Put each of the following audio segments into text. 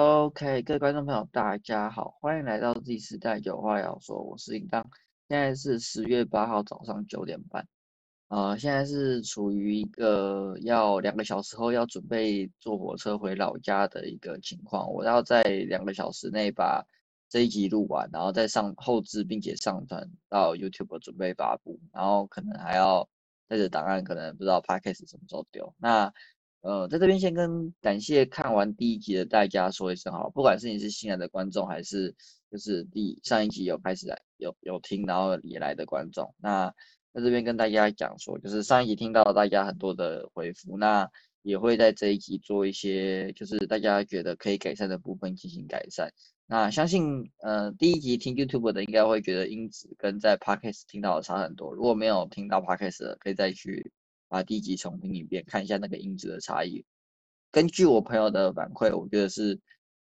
OK，各位观众朋友，大家好，欢迎来到第四代有话要说，我是应当，现在是十月八号早上九点半，呃，现在是处于一个要两个小时后要准备坐火车回老家的一个情况，我要在两个小时内把这一集录完，然后再上后置，并且上传到 YouTube 准备发布，然后可能还要带着档案，可能不知道 Podcast 什么时候丢，那。呃，在这边先跟感谢看完第一集的大家说一声好，不管是你是新来的观众，还是就是第上一集有开始来有有听然后也来的观众，那在这边跟大家讲说，就是上一集听到大家很多的回复，那也会在这一集做一些就是大家觉得可以改善的部分进行改善。那相信呃第一集听 YouTube 的应该会觉得音质跟在 Podcast 听到的差很多，如果没有听到 Podcast 的，可以再去。把第一集重听一遍，看一下那个音质的差异。根据我朋友的反馈，我觉得是，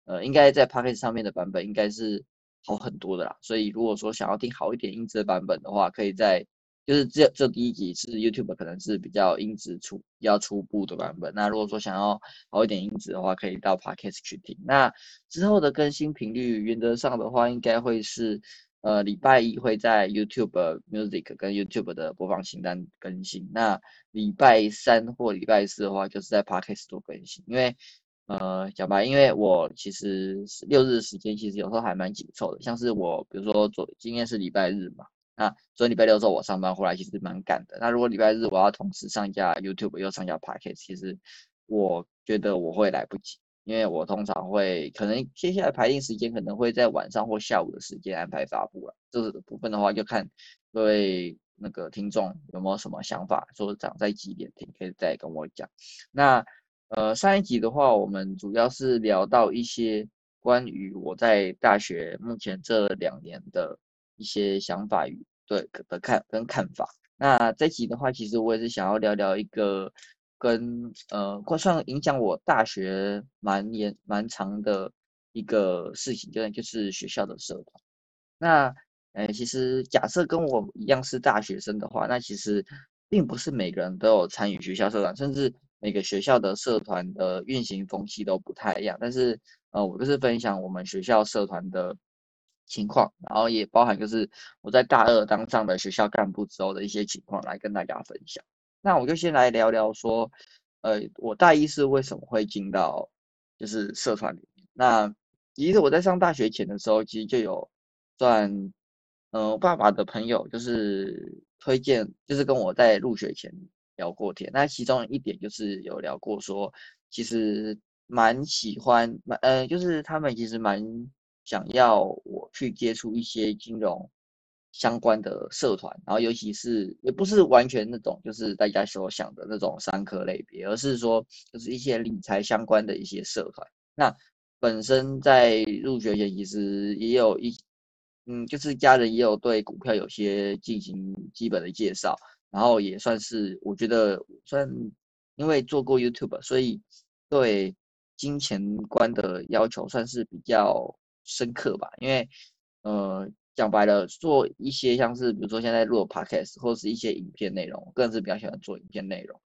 呃，应该在 p o c k e t 上面的版本应该是好很多的啦。所以如果说想要听好一点音质的版本的话，可以在就是这这第一集是 YouTube 可能是比较音质初比较初步的版本。那如果说想要好一点音质的话，可以到 p o c k e t 去听。那之后的更新频率，原则上的话应该会是。呃，礼拜一会在 YouTube Music 跟 YouTube 的播放清单更新。那礼拜三或礼拜四的话，就是在 Podcast 做更新。因为，呃，讲白，因为我其实六日时间其实有时候还蛮紧凑的。像是我，比如说昨今天是礼拜日嘛，那昨天礼拜六的时候我上班回来其实蛮赶的。那如果礼拜日我要同时上架 YouTube 又上架 Podcast，其实我觉得我会来不及。因为我通常会可能接下来排定时间可能会在晚上或下午的时间安排发布了，这个部分的话就看各位那个听众有没有什么想法，说长在几点听，可以再跟我讲。那呃上一集的话，我们主要是聊到一些关于我在大学目前这两年的一些想法与对的看跟看法。那这集的话，其实我也是想要聊聊一个。跟呃，算影响我大学蛮严蛮长的一个事情，就就是学校的社团。那呃，其实假设跟我一样是大学生的话，那其实并不是每个人都有参与学校社团，甚至每个学校的社团的运行风气都不太一样。但是呃，我就是分享我们学校社团的情况，然后也包含就是我在大二当上了学校干部之后的一些情况来跟大家分享。那我就先来聊聊说，呃，我大一是为什么会进到就是社团里面。那其实我在上大学前的时候，其实就有算，嗯，爸爸的朋友就是推荐，就是跟我在入学前聊过天。那其中一点就是有聊过说，其实蛮喜欢，蛮呃，就是他们其实蛮想要我去接触一些金融。相关的社团，然后尤其是也不是完全那种就是大家所想的那种商科类别，而是说就是一些理财相关的一些社团。那本身在入学前其实也有一，嗯，就是家人也有对股票有些进行基本的介绍，然后也算是我觉得算因为做过 YouTube，所以对金钱观的要求算是比较深刻吧，因为呃。讲白了，做一些像是比如说现在录 podcast 或者是一些影片内容，我个人是比较喜欢做影片内容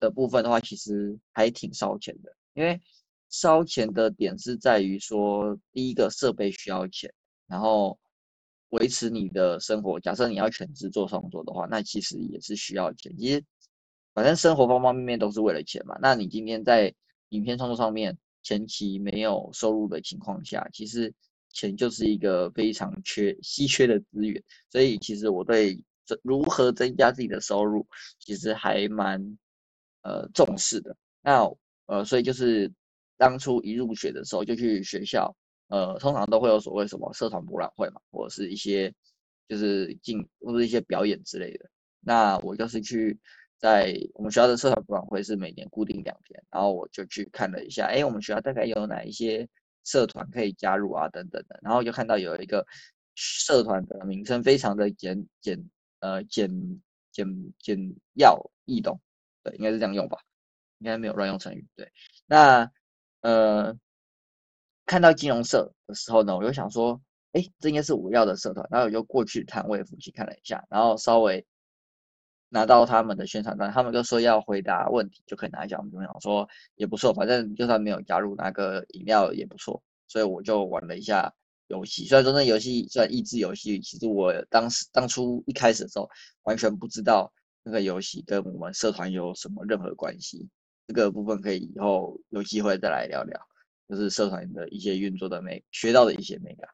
的部分的话，其实还挺烧钱的。因为烧钱的点是在于说，第一个设备需要钱，然后维持你的生活。假设你要全职做创作的话，那其实也是需要钱。其实反正生活方方面面都是为了钱嘛。那你今天在影片创作上面前期没有收入的情况下，其实。钱就是一个非常缺稀缺的资源，所以其实我对如何增加自己的收入，其实还蛮呃重视的。那呃，所以就是当初一入学的时候就去学校，呃，通常都会有所谓什么社团博览会嘛，或者是一些就是进或者一些表演之类的。那我就是去在我们学校的社团博览会是每年固定两天，然后我就去看了一下，哎，我们学校大概有哪一些。社团可以加入啊，等等的，然后就看到有一个社团的名称非常的简简呃简简简要易懂，对，应该是这样用吧，应该没有乱用成语。对，那呃看到金融社的时候呢，我就想说，哎，这应该是我要的社团，然后我就过去摊位附近看了一下，然后稍微拿到他们的宣传单，他们就说要回答问题就可以拿奖，我们想说也不错，反正就算没有加入那个饮料也不错，所以我就玩了一下游戏。虽然说那游戏算益智游戏，其实我当时当初一开始的时候完全不知道那个游戏跟我们社团有什么任何关系。这个部分可以以后有机会再来聊聊，就是社团的一些运作的美学到的一些美感。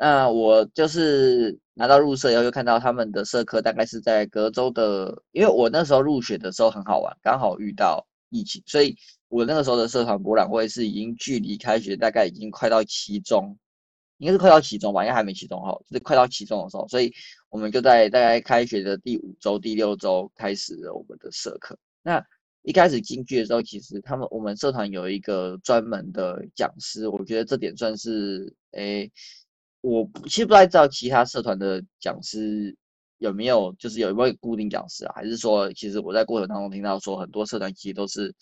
那我就是拿到入社以后，就看到他们的社课大概是在隔周的，因为我那时候入学的时候很好玩，刚好遇到疫情，所以我那个时候的社团博览会是已经距离开学大概已经快到期中，应该是快到期中吧，应该还没期中哈，就是快到期中的时候，所以我们就在大概开学的第五周、第六周开始了我们的社课。那一开始进去的时候，其实他们我们社团有一个专门的讲师，我觉得这点算是诶。我其实不太知道其他社团的讲师有没有，就是有没有固定讲师啊？还是说，其实我在过程当中听到说，很多社团其实都是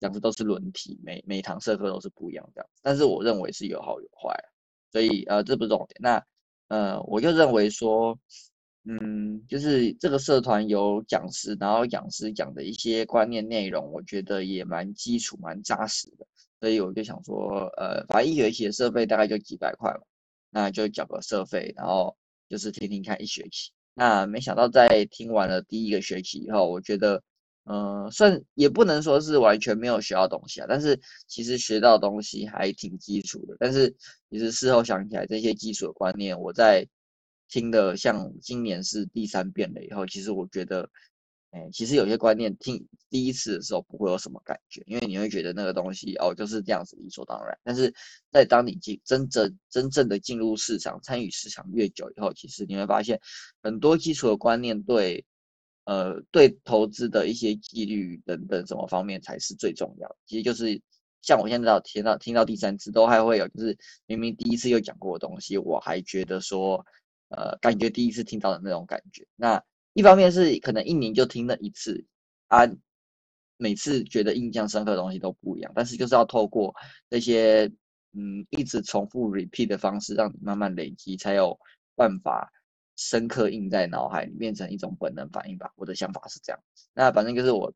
讲师都是轮替，每每堂社课都是不一样这样。但是我认为是有好有坏，所以呃，这不是重点。那呃，我就认为说，嗯，就是这个社团有讲师，然后讲师讲的一些观念内容，我觉得也蛮基础、蛮扎实的。所以我就想说，呃，反正一学期的设备大概就几百块嘛。那就缴个社费，然后就是听听看一学期。那没想到在听完了第一个学期以后，我觉得，嗯，算也不能说是完全没有学到东西啊，但是其实学到东西还挺基础的。但是其实事后想起来，这些基础的观念，我在听的像今年是第三遍了以后，其实我觉得。哎，其实有些观念听第一次的时候不会有什么感觉，因为你会觉得那个东西哦就是这样子理所当然。但是在当你进真正真正的进入市场、参与市场越久以后，其实你会发现很多基础的观念对呃对投资的一些纪律等等什么方面才是最重要。其实就是像我现在听到听到第三次都还会有，就是明明第一次有讲过的东西，我还觉得说呃感觉第一次听到的那种感觉。那一方面是可能一年就听了一次，啊，每次觉得印象深刻的东西都不一样，但是就是要透过那些嗯一直重复 repeat 的方式，让你慢慢累积，才有办法深刻印在脑海里，变成一种本能反应吧。我的想法是这样。那反正就是我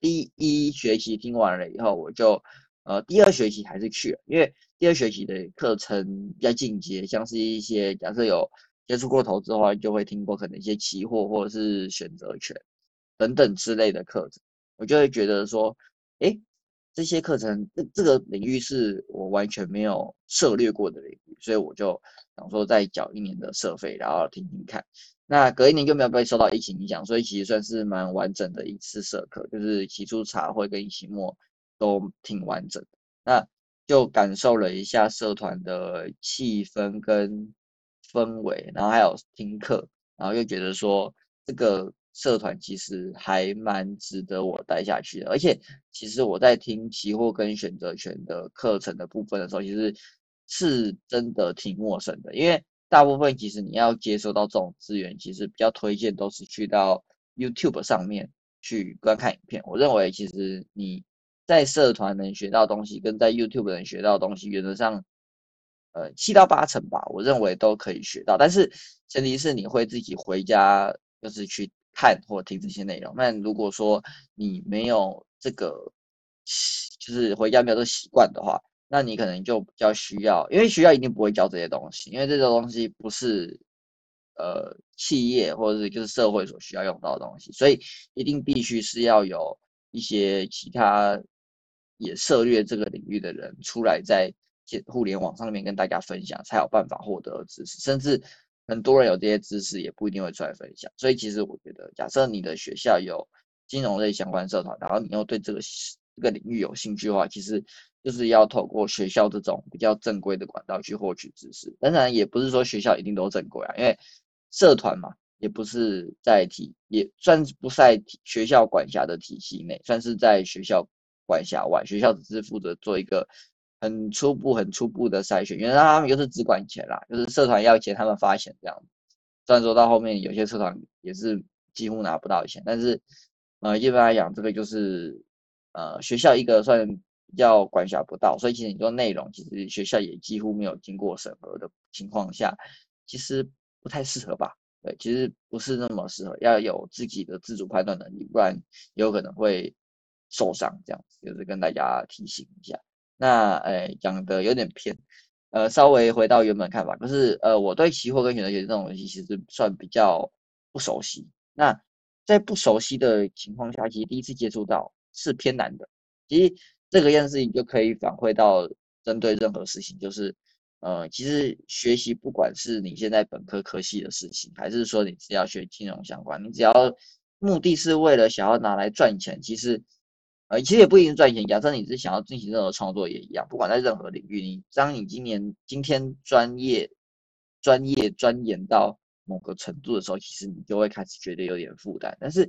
第一学期听完了以后，我就呃第二学期还是去了，因为第二学期的课程比较进阶，像是一些假设有。接触过投资的话，就会听过可能一些期货或者是选择权等等之类的课程，我就会觉得说，哎，这些课程这这个领域是我完全没有涉猎过的领域，所以我就想说再缴一年的社费，然后听听看。那隔一年就没有被受到疫情影响，所以其实算是蛮完整的一次社课，就是起初茶会跟期末都挺完整的。那就感受了一下社团的气氛跟。氛围，然后还有听课，然后又觉得说这个社团其实还蛮值得我待下去的。而且其实我在听期货跟选择权的课程的部分的时候，其实是真的挺陌生的。因为大部分其实你要接收到这种资源，其实比较推荐都是去到 YouTube 上面去观看影片。我认为其实你在社团能学到东西，跟在 YouTube 能学到东西，原则上。呃，七到八成吧，我认为都可以学到，但是前提是你会自己回家就是去看或听这些内容。那如果说你没有这个，就是回家没有这习惯的话，那你可能就比较需要，因为学校一定不会教这些东西，因为这个东西不是呃企业或者是就是社会所需要用到的东西，所以一定必须是要有一些其他也涉猎这个领域的人出来在。互联网上面跟大家分享，才有办法获得知识。甚至很多人有这些知识，也不一定会出来分享。所以，其实我觉得，假设你的学校有金融类相关社团，然后你又对这个这个领域有兴趣的话，其实就是要透过学校这种比较正规的管道去获取知识。当然，也不是说学校一定都正规啊，因为社团嘛，也不是在体，也算不在学校管辖的体系内，算是在学校管辖外。学校只是负责做一个。很初步、很初步的筛选，因为他们就是只管钱啦，就是社团要钱，他们发钱这样子。虽然说到后面有些社团也是几乎拿不到钱，但是呃，一般来讲，这个就是呃学校一个算比较管辖不到，所以其实你说内容，其实学校也几乎没有经过审核的情况下，其实不太适合吧。对，其实不是那么适合，要有自己的自主判断能力，不然有可能会受伤。这样子就是跟大家提醒一下。那诶，讲的有点偏，呃，稍微回到原本看法，可是呃，我对期货跟选择权这种东西其实算比较不熟悉。那在不熟悉的情况下，其实第一次接触到是偏难的。其实这个样事情就可以反馈到针对任何事情，就是。呃，其实学习不管是你现在本科科系的事情，还是说你只要学金融相关，你只要目的是为了想要拿来赚钱，其实呃，其实也不一定赚钱。假设你是想要进行任何创作也一样，不管在任何领域，你当你今年今天专业专业钻研到某个程度的时候，其实你就会开始觉得有点负担。但是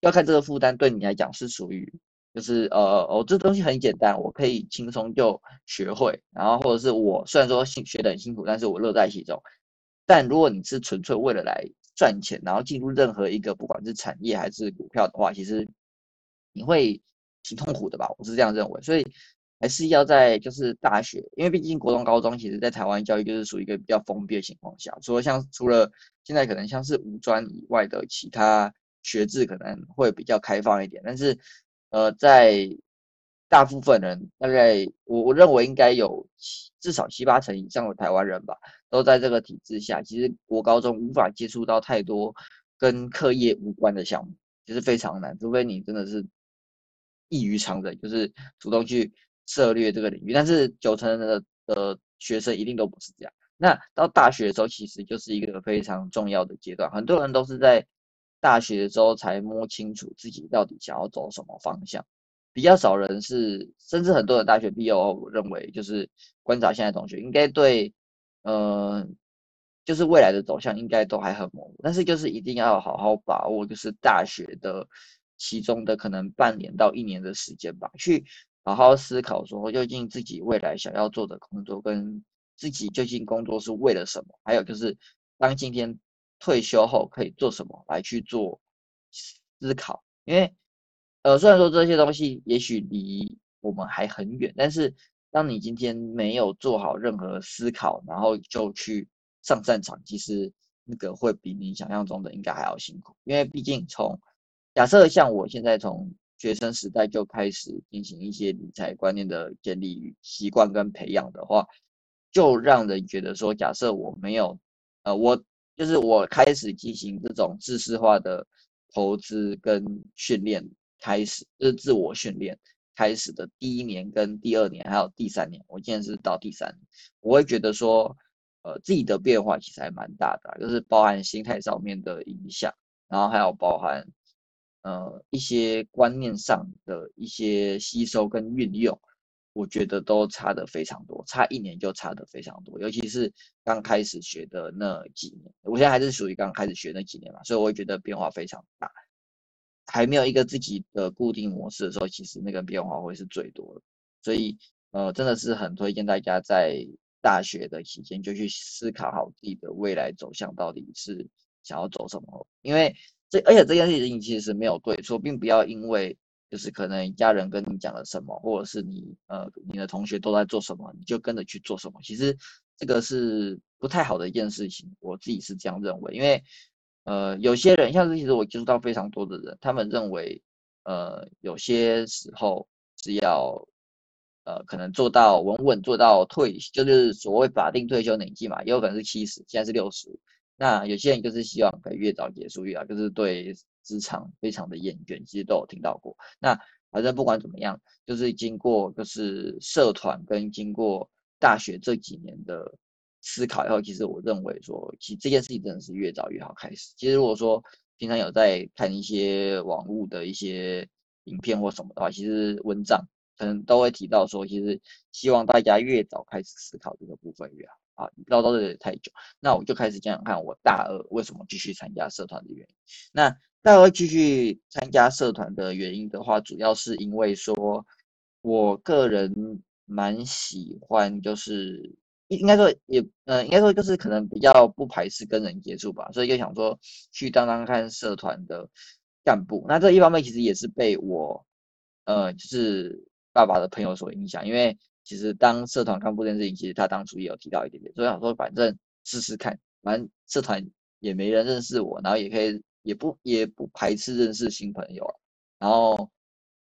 要看这个负担对你来讲是属于。就是呃，哦，这东西很简单，我可以轻松就学会。然后或者是我虽然说学学的很辛苦，但是我乐在其中。但如果你是纯粹为了来赚钱，然后进入任何一个不管是产业还是股票的话，其实你会挺痛苦的吧？我是这样认为。所以还是要在就是大学，因为毕竟国中、高中其实在台湾教育就是属于一个比较封闭的情况下，除了像除了现在可能像是五专以外的其他学制可能会比较开放一点，但是。呃，在大部分人，大概我我认为应该有七至少七八成以上的台湾人吧，都在这个体制下，其实国高中无法接触到太多跟课业无关的项目，其实非常难，除非你真的是异于常人，就是主动去涉猎这个领域。但是九成的的学生一定都不是这样。那到大学的时候，其实就是一个非常重要的阶段，很多人都是在。大学的时候才摸清楚自己到底想要走什么方向，比较少人是，甚至很多的大学毕业后，我认为就是观察现在同学，应该对，呃，就是未来的走向应该都还很模糊，但是就是一定要好好把握，就是大学的其中的可能半年到一年的时间吧，去好好思考说究竟自己未来想要做的工作跟自己究竟工作是为了什么，还有就是当今天。退休后可以做什么来去做思考？因为，呃，虽然说这些东西也许离我们还很远，但是当你今天没有做好任何思考，然后就去上战场，其实那个会比你想象中的应该还要辛苦。因为毕竟从假设像我现在从学生时代就开始进行一些理财观念的建立习惯跟培养的话，就让人觉得说，假设我没有，呃，我。就是我开始进行这种知识化的投资跟训练，开始就是自我训练开始的第一年跟第二年，还有第三年，我现在是到第三年，我会觉得说，呃，自己的变化其实还蛮大的，就是包含心态上面的影响，然后还有包含呃一些观念上的一些吸收跟运用。我觉得都差的非常多，差一年就差的非常多，尤其是刚开始学的那几年，我现在还是属于刚开始学那几年嘛，所以我会觉得变化非常大。还没有一个自己的固定模式的时候，其实那个变化会是最多的。所以，呃，真的是很推荐大家在大学的期间就去思考好自己的未来走向到底是想要走什么，因为这而且这件事情其实是没有对错，并不要因为。就是可能家人跟你讲了什么，或者是你呃你的同学都在做什么，你就跟着去做什么。其实这个是不太好的一件事情，我自己是这样认为。因为呃有些人，像是其实我接触到非常多的人，他们认为呃有些时候是要呃可能做到稳稳做到退，就是所谓法定退休年纪嘛，也有可能是七十，现在是六十。那有些人就是希望可以越早结束越好，就是对。职场非常的厌倦，其实都有听到过。那反正不管怎么样，就是经过就是社团跟经过大学这几年的思考以后，其实我认为说，其实这件事情真的是越早越好开始。其实如果说平常有在看一些网络的一些影片或什么的话，其实文章可能都会提到说，其实希望大家越早开始思考这个部分越好。啊，唠叨的太久，那我就开始讲讲看，我大二为什么继续参加社团的原因。那大二继续参加社团的原因的话，主要是因为说，我个人蛮喜欢，就是应该说也，呃，应该说就是可能比较不排斥跟人接触吧，所以就想说去当当看社团的干部。那这一方面其实也是被我，呃，就是爸爸的朋友所影响，因为其实当社团干部这件事情，其实他当初也有提到一点点，所以想说反正试试看，反正社团也没人认识我，然后也可以也不也不排斥认识新朋友然后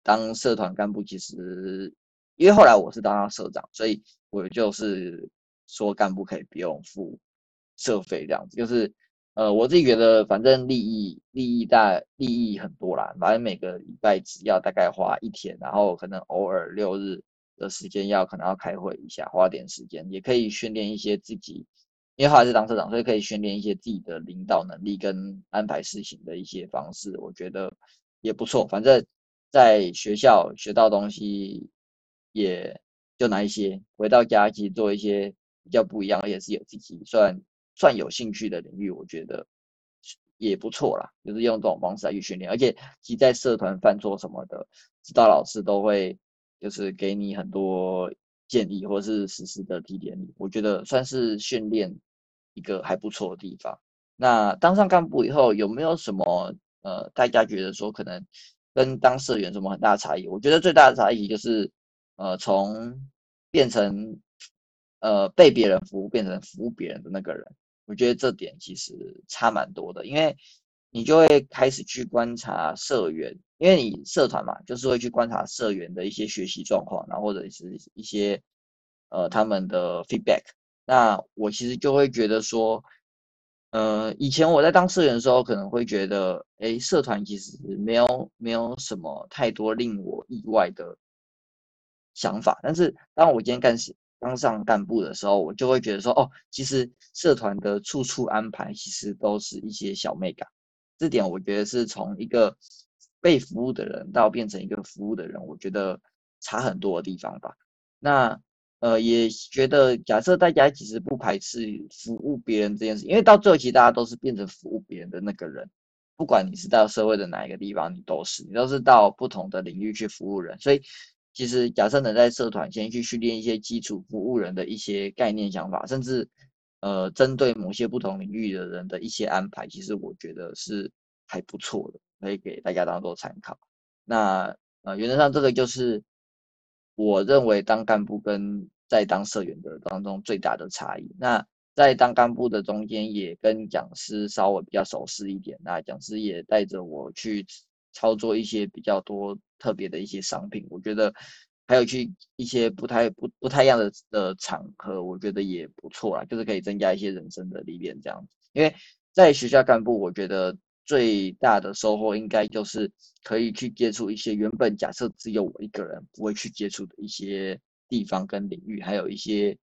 当社团干部，其实因为后来我是当社长，所以我就是说干部可以不用付社费这样子，就是呃我自己觉得反正利益利益大利益很多啦，反正每个礼拜只要大概花一天，然后可能偶尔六日的时间要可能要开会一下，花点时间也可以训练一些自己。因为后来是当社长，所以可以训练一些自己的领导能力跟安排事情的一些方式，我觉得也不错。反正在学校学到东西，也就拿一些回到家，其实做一些比较不一样，而且是有自己算算有兴趣的领域，我觉得也不错啦。就是用这种方式来去训练，而且其在社团犯错什么的，指导老师都会就是给你很多建议，或是实施的提点。我觉得算是训练。一个还不错的地方。那当上干部以后，有没有什么呃，大家觉得说可能跟当社员什么很大的差异？我觉得最大的差异就是，呃，从变成呃被别人服务变成服务别人的那个人。我觉得这点其实差蛮多的，因为你就会开始去观察社员，因为你社团嘛，就是会去观察社员的一些学习状况，然后或者是一些呃他们的 feedback。那我其实就会觉得说，呃，以前我在当社员的时候，可能会觉得，哎，社团其实没有没有什么太多令我意外的想法。但是当我今天干事当上干部的时候，我就会觉得说，哦，其实社团的处处安排，其实都是一些小妹感。这点我觉得是从一个被服务的人到变成一个服务的人，我觉得差很多的地方吧。那。呃，也觉得假设大家其实不排斥服务别人这件事，因为到最后其实大家都是变成服务别人的那个人，不管你是到社会的哪一个地方，你都是，你都是到不同的领域去服务人。所以其实假设能在社团先去训练一些基础服务人的一些概念想法，甚至呃针对某些不同领域的人的一些安排，其实我觉得是还不错的，可以给大家当做参考。那呃原则上这个就是。我认为当干部跟在当社员的当中最大的差异。那在当干部的中间，也跟讲师稍微比较熟识一点。那讲师也带着我去操作一些比较多特别的一些商品。我觉得还有去一些不太不不太一样的的场合，我觉得也不错啦，就是可以增加一些人生的历练这样子。因为在学校干部，我觉得。最大的收获应该就是可以去接触一些原本假设只有我一个人不会去接触的一些地方跟领域，还有一些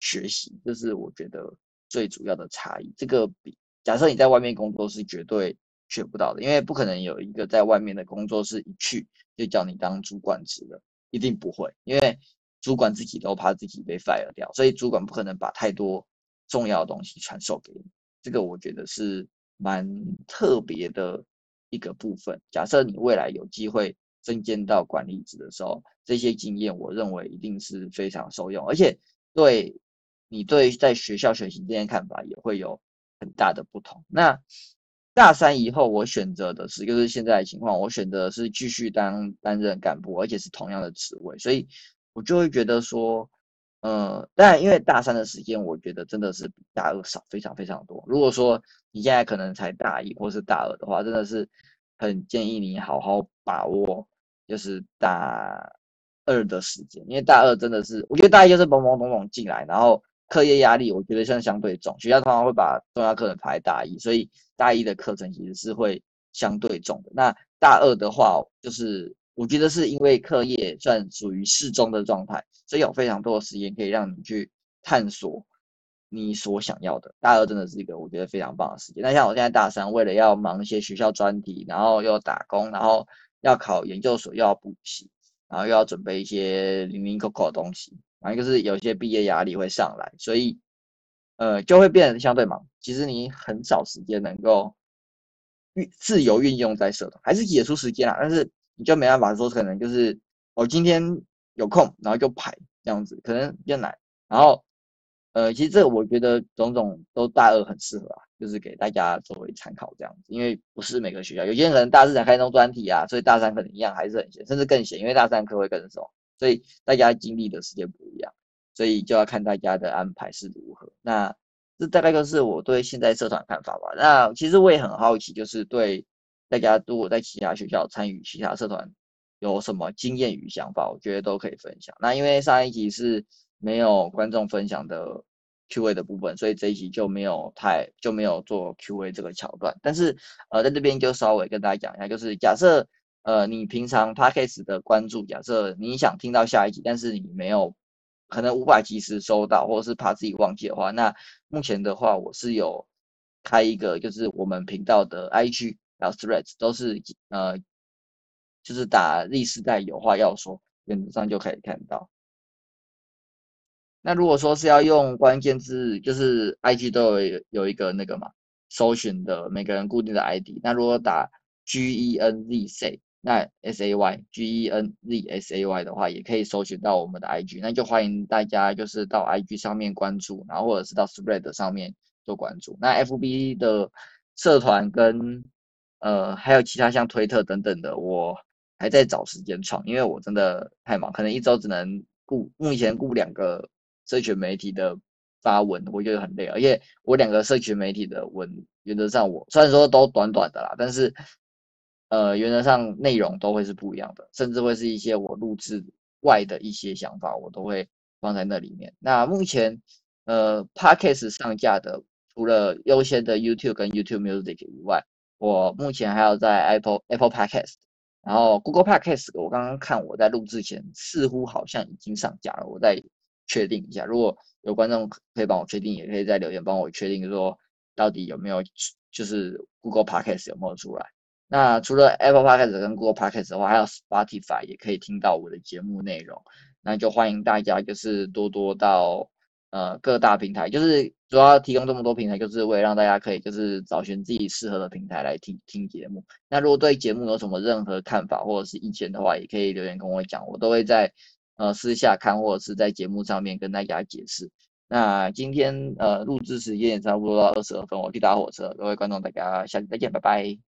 学习，这是我觉得最主要的差异。这个比假设你在外面工作是绝对学不到的，因为不可能有一个在外面的工作是一去就叫你当主管职的，一定不会，因为主管自己都怕自己被 fire 掉，所以主管不可能把太多重要的东西传授给你。这个我觉得是。蛮特别的一个部分。假设你未来有机会增建到管理职的时候，这些经验我认为一定是非常受用，而且对你对在学校学习这些看法也会有很大的不同。那大三以后，我选择的是就是现在的情况，我选择是继续当担任干部，而且是同样的职位，所以我就会觉得说。呃，但因为大三的时间，我觉得真的是比大二少非常非常多。如果说你现在可能才大一或是大二的话，真的是很建议你好好把握，就是大二的时间，因为大二真的是，我觉得大一就是懵懵懂懂进来，然后课业压力我觉得算相对重，学校通常会把重要课程排大一，所以大一的课程其实是会相对重的。那大二的话，就是我觉得是因为课业算属于适中的状态。所以有非常多的时间可以让你去探索你所想要的。大二真的是一个我觉得非常棒的时间。那像我现在大三，为了要忙一些学校专题，然后又打工，然后要考研究所，又要补习，然后又要准备一些零零扣扣的东西，反正就是有些毕业压力会上来，所以呃就会变得相对忙。其实你很少时间能够运自由运用在社团，还是挤出时间啦，但是你就没办法说可能就是我今天。有空，然后就排这样子，可能比较难。然后，呃，其实这个我觉得种种都大二很适合啊，就是给大家作为参考这样子。因为不是每个学校，有些人可能大四才开弄专题啊，所以大三可能一样还是很闲，甚至更闲，因为大三课会更少，所以大家经历的时间不一样，所以就要看大家的安排是如何。那这大概就是我对现在社团看法吧。那其实我也很好奇，就是对大家如果在其他学校参与其他社团有什么经验与想法，我觉得都可以分享。那因为上一集是没有观众分享的 Q&A 的部分，所以这一集就没有太就没有做 Q&A 这个桥段。但是呃，在这边就稍微跟大家讲一下，就是假设呃你平常 Podcast 的关注，假设你想听到下一集，但是你没有。可能无法及时收到，或者是怕自己忘记的话，那目前的话，我是有开一个，就是我们频道的 IG，然后 Threads 都是呃，就是打历史代有话要说，原则上就可以看到。那如果说是要用关键字，就是 IG 都有有一个那个嘛，搜寻的每个人固定的 ID，那如果打 GENZ C。那 S A Y G E N Z S A Y 的话，也可以搜寻到我们的 I G，那就欢迎大家就是到 I G 上面关注，然后或者是到 Spread 上面做关注。那 F B 的社团跟呃还有其他像推特等等的，我还在找时间创，因为我真的太忙，可能一周只能顾目前顾两个社群媒体的发文，我觉得很累，而且我两个社群媒体的文原则上我虽然说都短短的啦，但是。呃，原则上内容都会是不一样的，甚至会是一些我录制外的一些想法，我都会放在那里面。那目前，呃，Podcast 上架的，除了优先的 YouTube 跟 YouTube Music 以外，我目前还有在 Apple Apple Podcast，然后 Google Podcast，我刚刚看我在录制前似乎好像已经上架了，我再确定一下。如果有观众可以帮我确定，也可以在留言帮我确定说到底有没有，就是 Google Podcast 有没有出来。那除了 Apple Podcast 跟 Google Podcast 的话，还有 Spotify 也可以听到我的节目内容。那就欢迎大家就是多多到呃各大平台，就是主要提供这么多平台，就是为了让大家可以就是找寻自己适合的平台来听听节目。那如果对节目有什么任何看法或者是意见的话，也可以留言跟我讲，我都会在呃私下看或者是在节目上面跟大家解释。那今天呃录制时间也差不多到二十二分，我去搭火车，各位观众大家下期再见，拜拜。